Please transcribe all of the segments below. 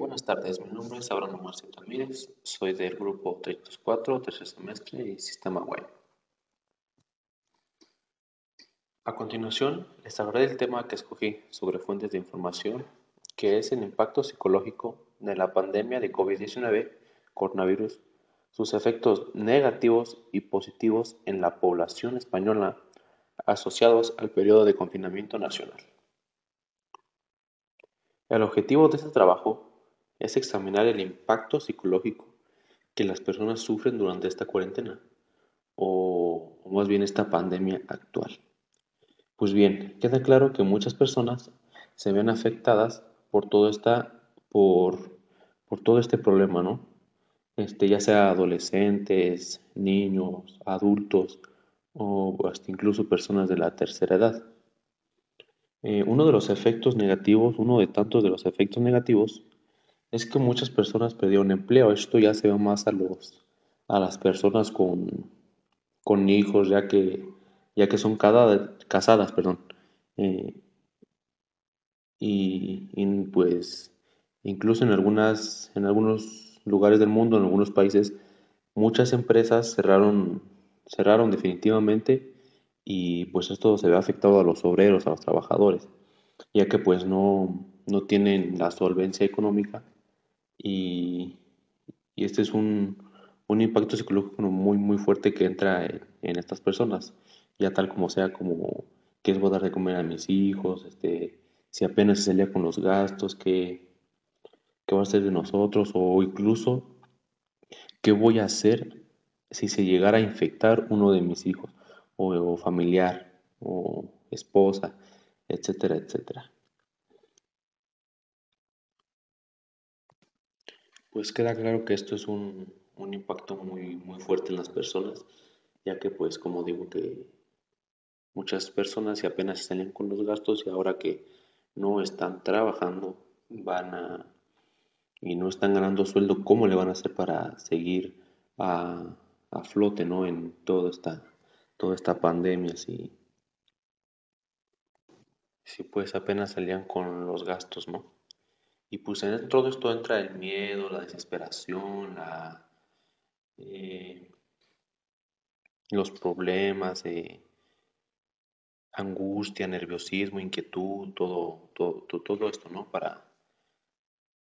Buenas tardes, mi nombre es Abraham Marcelo Ramírez, soy del grupo 304, tercer semestre y sistema web. A continuación, les hablaré del tema que escogí sobre fuentes de información, que es el impacto psicológico de la pandemia de COVID-19, coronavirus, sus efectos negativos y positivos en la población española asociados al periodo de confinamiento nacional. El objetivo de este trabajo es examinar el impacto psicológico que las personas sufren durante esta cuarentena o, más bien esta pandemia actual. Pues bien, queda claro que muchas personas se ven afectadas por todo esta por, por todo este problema, ¿no? Este, ya sea adolescentes, niños, adultos o hasta incluso personas de la tercera edad. Eh, uno de los efectos negativos, uno de tantos de los efectos negativos, es que muchas personas perdieron empleo. Esto ya se ve más a los a las personas con, con hijos, ya que ya que son casadas, perdón. Eh, y, pues incluso en algunas en algunos lugares del mundo, en algunos países, muchas empresas cerraron cerraron definitivamente y pues esto se ve afectado a los obreros, a los trabajadores, ya que pues no, no tienen la solvencia económica y, este es un, impacto psicológico muy, muy fuerte que entra en, estas personas, ya tal como sea, como qué es voy a dar de comer a mis hijos, este, si apenas se salía con los gastos, qué, qué va a hacer de nosotros, o incluso qué voy a hacer si se llegara a infectar uno de mis hijos, o familiar, o esposa, etcétera, etcétera. Pues queda claro que esto es un, impacto muy, muy fuerte en las personas, ya que pues como digo que muchas personas y apenas salen con los gastos y ahora que no están trabajando van a y no están ganando sueldo, ¿cómo le van a hacer para seguir a, flote ¿no? en toda esta, toda esta pandemia? Si, si pues apenas salían con los gastos, ¿no? Y pues en todo esto entra el miedo, la desesperación, eh, los problemas, angustia, nerviosismo, inquietud, todo, todo, todo, esto, ¿no? Para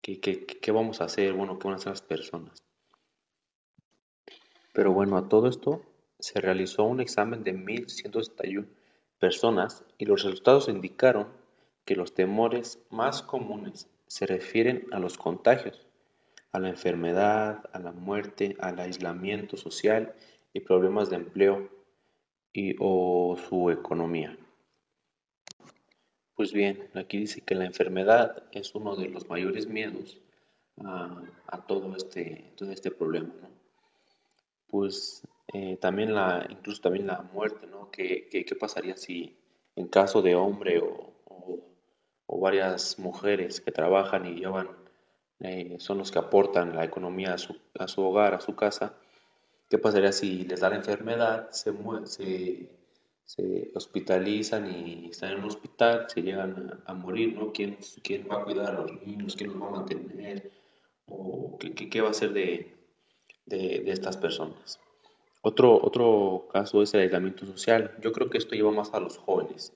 ¿qué, qué, vamos a hacer, bueno, qué van a hacer las personas. Pero bueno, a todo esto se realizó un examen de 1.161 personas y los resultados indicaron que los temores más comunes se refieren a los contagios, a la enfermedad, a la muerte, al aislamiento social y problemas de empleo y, o su economía. Pues bien, aquí dice que la enfermedad es uno de los mayores miedos a, todo, este, todo este problema. Pues eh, también la, incluso también la muerte, ¿no? ¿Qué, qué, pasaría si en caso de hombre o varias mujeres que trabajan y llevan, eh, son los que aportan la economía a su, a su, hogar, a su casa, ¿qué pasaría si les da la enfermedad, se, se, se hospitalizan y están en un hospital, se llegan a, morir, ¿no? ¿Quién, ¿Quién, va a cuidar a los niños? ¿Quién los va a mantener? ¿O qué, qué, va a hacer de, de, de estas personas? Otro, otro caso es el aislamiento social. Yo creo que esto lleva más a los jóvenes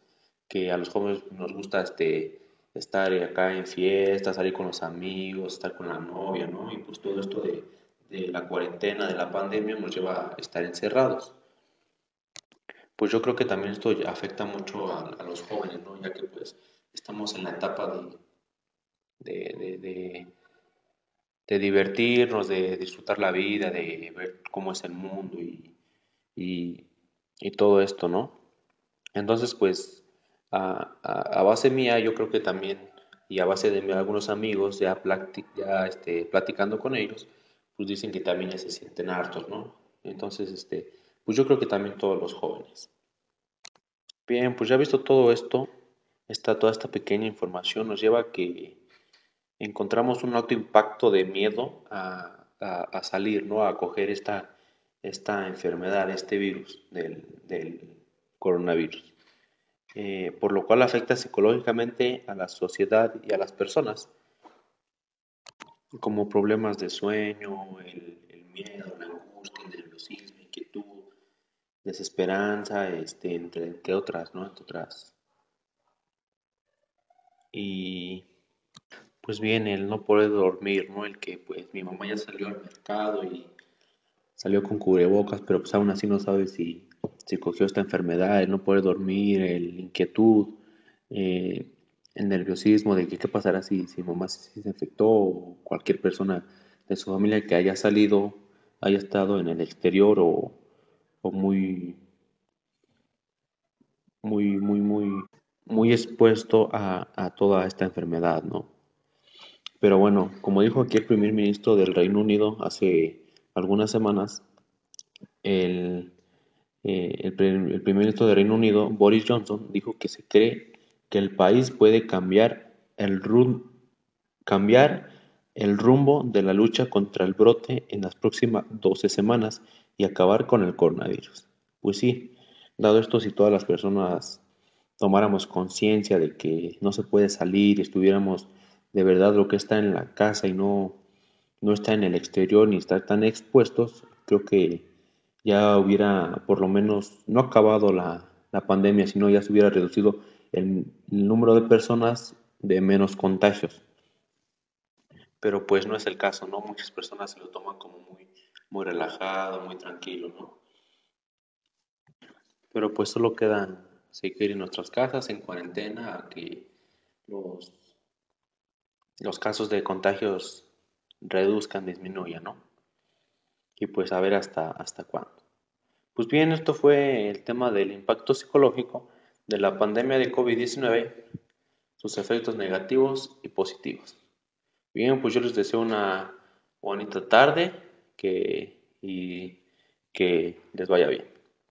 que a los jóvenes nos gusta este, estar acá en fiestas, salir con los amigos, estar con la novia, ¿no? Y pues todo esto de, de la cuarentena, de la pandemia, nos lleva a estar encerrados. Pues yo creo que también esto afecta mucho a, los jóvenes, ¿no? Ya que pues estamos en la etapa de, de, de, de, divertirnos, de disfrutar la vida, de ver cómo es el mundo y, y, y todo esto, ¿no? Entonces, pues a, base mía, yo creo que también, y a base de algunos amigos, ya, ya este, platicando con ellos, pues dicen que también ya se sienten hartos, ¿no? Entonces, este, pues yo creo que también todos los jóvenes. Bien, pues ya visto todo esto, esta, toda esta pequeña información nos lleva a que encontramos un alto impacto de miedo a, salir, ¿no? A coger esta, esta enfermedad, este virus del, del coronavirus. Eh, por lo cual afecta psicológicamente a la sociedad y a las personas. como problemas de sueño, el, miedo, la angustia, el nerviosismo, inquietud, desesperanza, este, entre, entre otras, ¿no? Entre otras. Y pues bien, el no poder dormir, ¿no? El que pues mi mamá ya salió al mercado y salió con cubrebocas, pero pues aún así no sabe si, si cogió esta enfermedad, el no poder dormir, el inquietud, eh, el nerviosismo de que qué pasará si, si mamá se, infectó o cualquier persona de su familia que haya salido, haya estado en el exterior o, o muy, muy, muy, muy, muy expuesto a, a toda esta enfermedad, ¿no? Pero bueno, como dijo aquí el primer ministro del Reino Unido hace algunas semanas, el, eh, el, el primer ministro del Reino Unido, Boris Johnson, dijo que se cree que el país puede cambiar el, cambiar el rumbo de la lucha contra el brote en las próximas 12 semanas y acabar con el coronavirus. Pues sí, dado esto, si todas las personas tomáramos conciencia de que no se puede salir y estuviéramos de verdad lo que está en la casa y no, no está en el exterior ni estar tan expuestos, creo que ya hubiera por lo menos no acabado la, la pandemia, sino ya se hubiera reducido el, el número de personas de menos contagios. Pero pues no es el caso, ¿no? Muchas personas se lo toman como muy, muy relajado, muy tranquilo, ¿no? Pero pues solo quedan seguir en nuestras casas en cuarentena a que los, los casos de contagios reduzcan, disminuyan, ¿no? Y pues a ver hasta, hasta cuándo. Pues bien, esto fue el tema del impacto psicológico de la pandemia de COVID-19, sus efectos negativos y positivos. Bien, pues yo les deseo una bonita tarde que, y que les vaya bien.